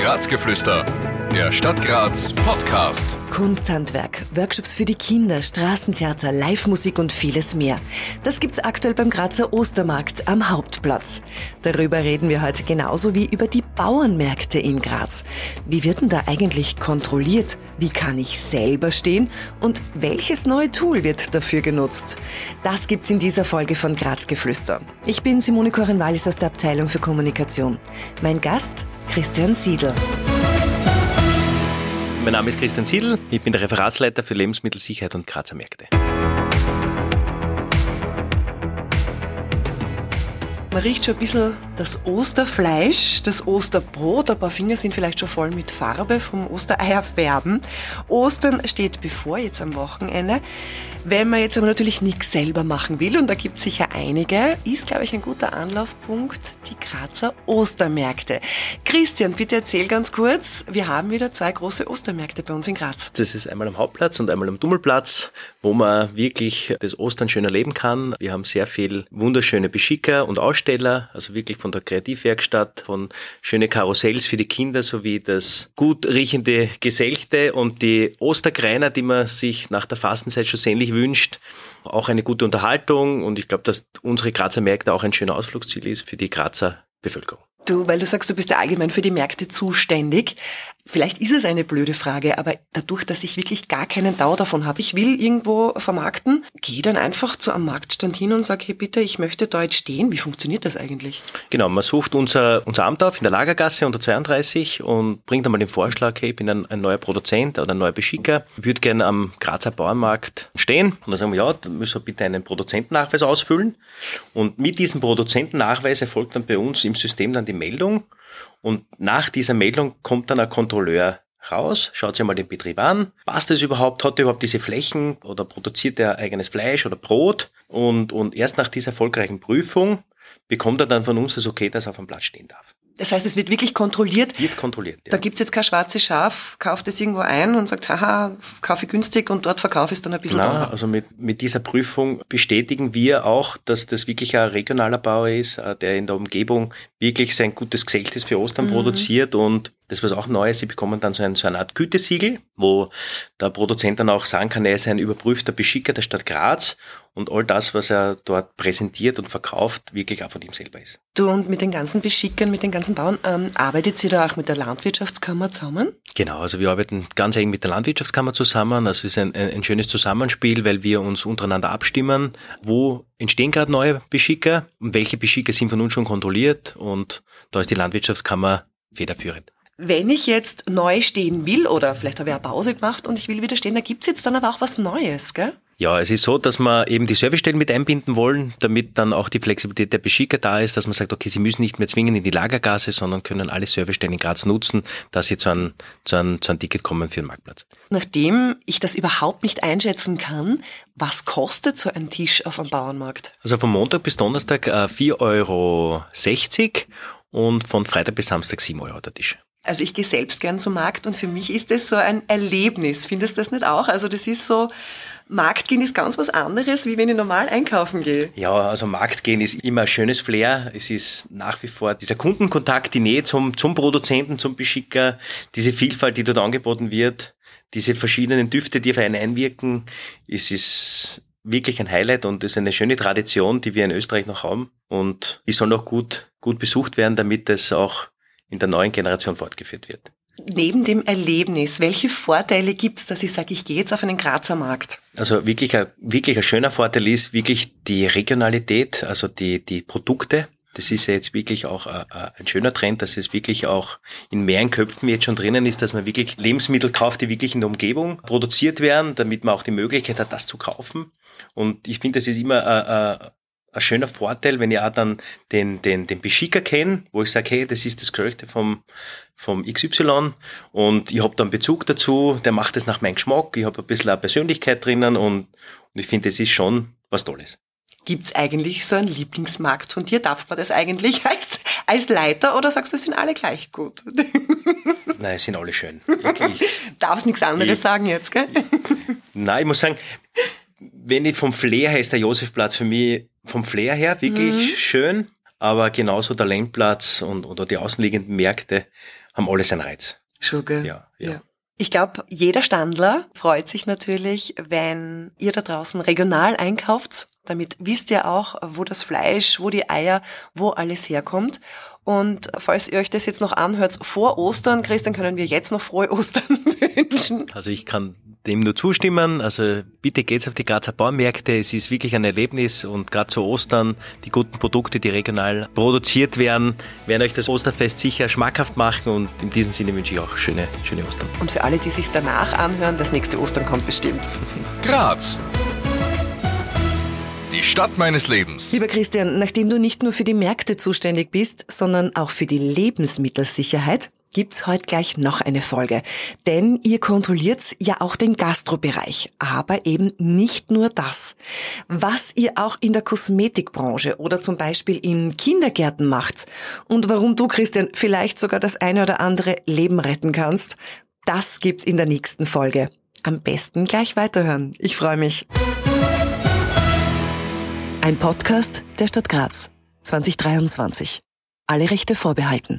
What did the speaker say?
Grazgeflüster, der Stadt Graz Podcast. Kunsthandwerk, Workshops für die Kinder, Straßentheater, Live-Musik und vieles mehr. Das gibt's aktuell beim Grazer Ostermarkt am Hauptplatz. Darüber reden wir heute genauso wie über die Bauernmärkte in Graz. Wie wird denn da eigentlich kontrolliert? Wie kann ich selber stehen? Und welches neue Tool wird dafür genutzt? Das gibt's in dieser Folge von Grazgeflüster. Ich bin Simone Korenwallis aus der Abteilung für Kommunikation. Mein Gast Christian Siedl. Mein Name ist Christian Siedl, ich bin der Referatsleiter für Lebensmittelsicherheit und Grazer Märkte. Man riecht schon ein bisschen das Osterfleisch, das Osterbrot. Ein paar Finger sind vielleicht schon voll mit Farbe vom Ostereierfärben. Ostern steht bevor, jetzt am Wochenende. Wenn man jetzt aber natürlich nichts selber machen will, und da gibt es sicher einige, ist, glaube ich, ein guter Anlaufpunkt die Grazer Ostermärkte. Christian, bitte erzähl ganz kurz, wir haben wieder zwei große Ostermärkte bei uns in Graz. Das ist einmal am Hauptplatz und einmal am Dummelplatz, wo man wirklich das Ostern schön erleben kann. Wir haben sehr viel wunderschöne Beschicker und Aussteller, also wirklich von der Kreativwerkstatt, von schöne Karussells für die Kinder sowie das gut riechende Geselchte und die Ostergreiner, die man sich nach der Fastenzeit sich wünscht. Auch eine gute Unterhaltung und ich glaube, dass unsere Grazer Märkte auch ein schöner Ausflugsziel ist für die Grazer Bevölkerung. Du, weil du sagst, du bist ja allgemein für die Märkte zuständig. Vielleicht ist es eine blöde Frage, aber dadurch, dass ich wirklich gar keinen Dauer davon habe, ich will irgendwo vermarkten, gehe dann einfach zu einem Marktstand hin und sage, hey bitte, ich möchte da jetzt stehen. Wie funktioniert das eigentlich? Genau, man sucht unser, unser Amt auf in der Lagergasse unter 32 und bringt einmal den Vorschlag, hey, ich bin ein, ein neuer Produzent oder ein neuer Beschicker, würde gerne am Grazer Bauernmarkt stehen. Und dann sagen wir, ja, dann müssen wir bitte einen Produzentennachweis ausfüllen. Und mit diesem Produzentennachweis erfolgt dann bei uns im System dann die Meldung und nach dieser Meldung kommt dann ein Kontrolleur raus, schaut sich mal den Betrieb an, passt das überhaupt, hat er überhaupt diese Flächen oder produziert er eigenes Fleisch oder Brot und, und erst nach dieser erfolgreichen Prüfung bekommt er dann von uns das Okay, dass er auf dem Platz stehen darf. Das heißt, es wird wirklich kontrolliert. Wird kontrolliert. Ja. Da gibt's jetzt kein schwarzes Schaf, kauft es irgendwo ein und sagt, haha, kaufe günstig und dort verkaufe es dann ein bisschen Na. Also mit, mit dieser Prüfung bestätigen wir auch, dass das wirklich ein regionaler Bauer ist, äh, der in der Umgebung wirklich sein gutes Geseltes für Ostern mhm. produziert und das was auch neu ist, sie bekommen dann so, ein, so eine Art Gütesiegel, wo der Produzent dann auch sagen kann, er ist ein überprüfter Beschicker der Stadt Graz und all das, was er dort präsentiert und verkauft, wirklich auch von ihm selber ist. Du und mit den ganzen Beschickern, mit den ganzen Bauern, ähm, arbeitet ihr da auch mit der Landwirtschaftskammer zusammen? Genau, also wir arbeiten ganz eng mit der Landwirtschaftskammer zusammen. Also es ist ein, ein, schönes Zusammenspiel, weil wir uns untereinander abstimmen, wo entstehen gerade neue Beschicker und welche Beschicker sind von uns schon kontrolliert und da ist die Landwirtschaftskammer federführend. Wenn ich jetzt neu stehen will oder vielleicht habe ich eine Pause gemacht und ich will wieder stehen, da gibt's jetzt dann aber auch was Neues, gell? Ja, es ist so, dass wir eben die Servicestellen mit einbinden wollen, damit dann auch die Flexibilität der Beschicker da ist, dass man sagt, okay, sie müssen nicht mehr zwingen in die Lagergasse, sondern können alle Servicestellen in Graz nutzen, dass sie zu einem, zu einem, zu einem Ticket kommen für den Marktplatz. Nachdem ich das überhaupt nicht einschätzen kann, was kostet so ein Tisch auf einem Bauernmarkt? Also von Montag bis Donnerstag äh, 4,60 Euro und von Freitag bis Samstag 7 Euro der Tisch. Also ich gehe selbst gern zum Markt und für mich ist das so ein Erlebnis. Findest du das nicht auch? Also das ist so, Marktgehen ist ganz was anderes, wie wenn ich normal einkaufen gehe. Ja, also Marktgehen ist immer ein schönes Flair. Es ist nach wie vor dieser Kundenkontakt, die Nähe zum, zum Produzenten, zum Beschicker, diese Vielfalt, die dort angeboten wird, diese verschiedenen Düfte, die auf einen einwirken. Es ist wirklich ein Highlight und es ist eine schöne Tradition, die wir in Österreich noch haben. Und die soll noch gut, gut besucht werden, damit es auch in der neuen Generation fortgeführt wird. Neben dem Erlebnis, welche Vorteile gibt es, dass ich sage, ich gehe jetzt auf einen Grazer Markt? Also wirklich ein, wirklich ein schöner Vorteil ist wirklich die Regionalität, also die, die Produkte. Das ist ja jetzt wirklich auch ein, ein schöner Trend, dass es wirklich auch in mehreren Köpfen jetzt schon drinnen ist, dass man wirklich Lebensmittel kauft, die wirklich in der Umgebung produziert werden, damit man auch die Möglichkeit hat, das zu kaufen. Und ich finde, das ist immer ein, schöner Vorteil, wenn ich auch dann den, den, den Beschicker kenne, wo ich sage, hey, das ist das Gerüchte vom, vom XY und ich habe dann Bezug dazu, der macht es nach meinem Geschmack, ich habe ein bisschen eine Persönlichkeit drinnen und, und ich finde, das ist schon was Tolles. Gibt's eigentlich so einen Lieblingsmarkt von dir? Darf man das eigentlich als, als Leiter oder sagst du, es sind alle gleich gut? Nein, es sind alle schön. Wirklich. Darfst nichts anderes Ich- sagen jetzt, gell? Nein, ich muss sagen, wenn ich vom Flair her ist der Josefplatz für mich vom Flair her wirklich schön. aber genauso der Lendplatz und oder die außenliegenden Märkte haben alle seinen Reiz. Schon, gell? Ja, ja. Ja. Ich glaube, jeder Standler freut sich natürlich, wenn ihr da draußen regional einkauft. Damit wisst ihr auch, wo das Fleisch, wo die Eier, wo alles herkommt. Und falls ihr euch das jetzt noch anhört vor Ostern, Christian, können wir jetzt noch frohe Ostern wünschen. Also ich kann dem nur zustimmen. Also bitte geht's auf die Grazer Baumärkte. Es ist wirklich ein Erlebnis und gerade zu Ostern die guten Produkte, die regional produziert werden, werden euch das Osterfest sicher schmackhaft machen und in diesem Sinne wünsche ich auch schöne, schöne Ostern. Und für alle, die sich danach anhören, das nächste Ostern kommt bestimmt. Graz. Die Stadt meines Lebens. Lieber Christian, nachdem du nicht nur für die Märkte zuständig bist, sondern auch für die Lebensmittelsicherheit, gibt's heute gleich noch eine Folge. Denn ihr kontrolliert ja auch den Gastrobereich, aber eben nicht nur das. Was ihr auch in der Kosmetikbranche oder zum Beispiel in Kindergärten macht und warum du, Christian, vielleicht sogar das eine oder andere Leben retten kannst, das gibt's in der nächsten Folge. Am besten gleich weiterhören. Ich freue mich. Ein Podcast der Stadt Graz 2023. Alle Rechte vorbehalten.